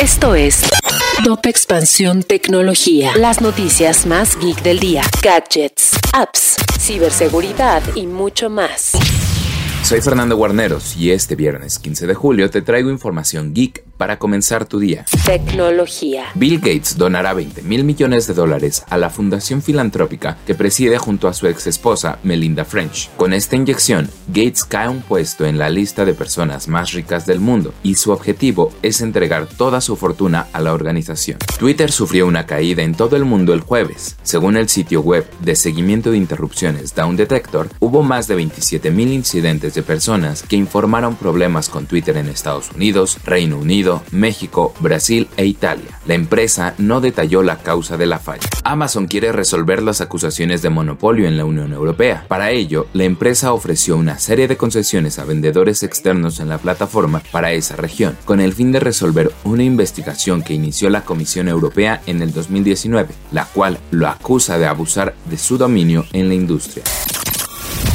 Esto es Top Expansión Tecnología. Las noticias más geek del día. Gadgets, apps, ciberseguridad y mucho más. Soy Fernando Guarneros y este viernes 15 de julio te traigo información geek para comenzar tu día. Tecnología. Bill Gates donará 20 mil millones de dólares a la fundación filantrópica que preside junto a su ex esposa Melinda French. Con esta inyección, Gates cae un puesto en la lista de personas más ricas del mundo y su objetivo es entregar toda su fortuna a la organización. Twitter sufrió una caída en todo el mundo el jueves. Según el sitio web de seguimiento de interrupciones Down Detector, hubo más de 27 mil incidentes de personas que informaron problemas con Twitter en Estados Unidos, Reino Unido, México, Brasil e Italia. La empresa no detalló la causa de la falla. Amazon quiere resolver las acusaciones de monopolio en la Unión Europea. Para ello, la empresa ofreció una serie de concesiones a vendedores externos en la plataforma para esa región, con el fin de resolver una investigación que inició la Comisión Europea en el 2019, la cual lo acusa de abusar de su dominio en la industria.